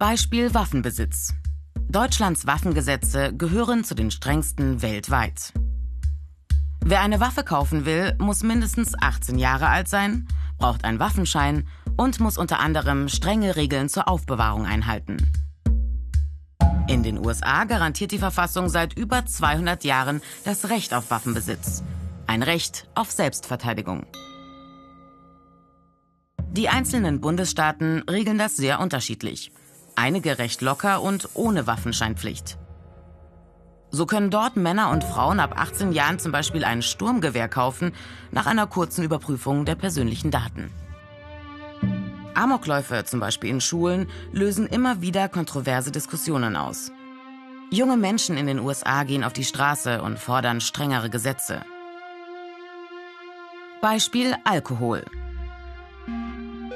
Beispiel Waffenbesitz. Deutschlands Waffengesetze gehören zu den strengsten weltweit. Wer eine Waffe kaufen will, muss mindestens 18 Jahre alt sein, braucht einen Waffenschein und muss unter anderem strenge Regeln zur Aufbewahrung einhalten. In den USA garantiert die Verfassung seit über 200 Jahren das Recht auf Waffenbesitz. Ein Recht auf Selbstverteidigung. Die einzelnen Bundesstaaten regeln das sehr unterschiedlich. Einige recht locker und ohne Waffenscheinpflicht. So können dort Männer und Frauen ab 18 Jahren zum Beispiel ein Sturmgewehr kaufen, nach einer kurzen Überprüfung der persönlichen Daten. Amokläufe, zum Beispiel in Schulen, lösen immer wieder kontroverse Diskussionen aus. Junge Menschen in den USA gehen auf die Straße und fordern strengere Gesetze. Beispiel Alkohol.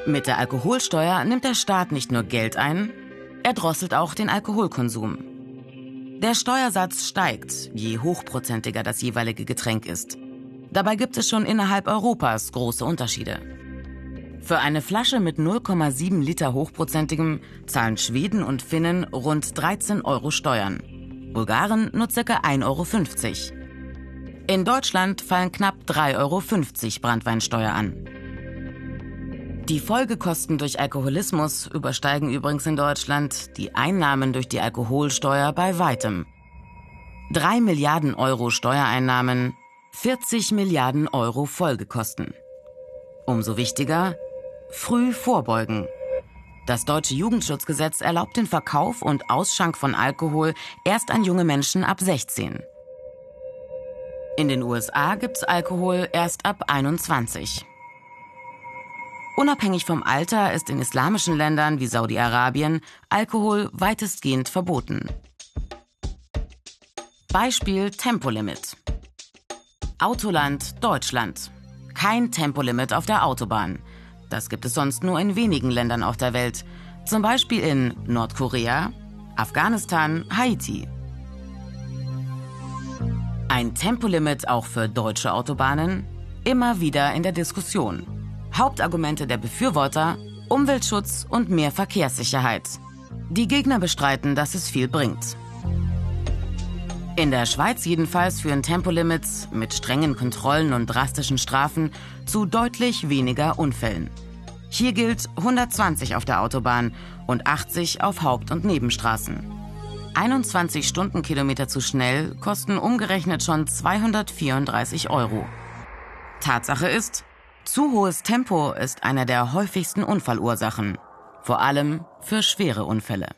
Mit der Alkoholsteuer nimmt der Staat nicht nur Geld ein, er drosselt auch den Alkoholkonsum. Der Steuersatz steigt, je hochprozentiger das jeweilige Getränk ist. Dabei gibt es schon innerhalb Europas große Unterschiede. Für eine Flasche mit 0,7 Liter hochprozentigem zahlen Schweden und Finnen rund 13 Euro Steuern. Bulgaren nur ca. 1,50 Euro. In Deutschland fallen knapp 3,50 Euro Brandweinsteuer an. Die Folgekosten durch Alkoholismus übersteigen übrigens in Deutschland die Einnahmen durch die Alkoholsteuer bei weitem. 3 Milliarden Euro Steuereinnahmen, 40 Milliarden Euro Folgekosten. Umso wichtiger, früh vorbeugen. Das deutsche Jugendschutzgesetz erlaubt den Verkauf und Ausschank von Alkohol erst an junge Menschen ab 16. In den USA gibt's Alkohol erst ab 21. Unabhängig vom Alter ist in islamischen Ländern wie Saudi-Arabien Alkohol weitestgehend verboten. Beispiel Tempolimit. Autoland Deutschland. Kein Tempolimit auf der Autobahn. Das gibt es sonst nur in wenigen Ländern auf der Welt. Zum Beispiel in Nordkorea, Afghanistan, Haiti. Ein Tempolimit auch für deutsche Autobahnen? Immer wieder in der Diskussion. Hauptargumente der Befürworter Umweltschutz und mehr Verkehrssicherheit. Die Gegner bestreiten, dass es viel bringt. In der Schweiz jedenfalls führen Tempolimits mit strengen Kontrollen und drastischen Strafen zu deutlich weniger Unfällen. Hier gilt 120 auf der Autobahn und 80 auf Haupt- und Nebenstraßen. 21 Stundenkilometer zu schnell kosten umgerechnet schon 234 Euro. Tatsache ist, zu hohes Tempo ist einer der häufigsten Unfallursachen, vor allem für schwere Unfälle.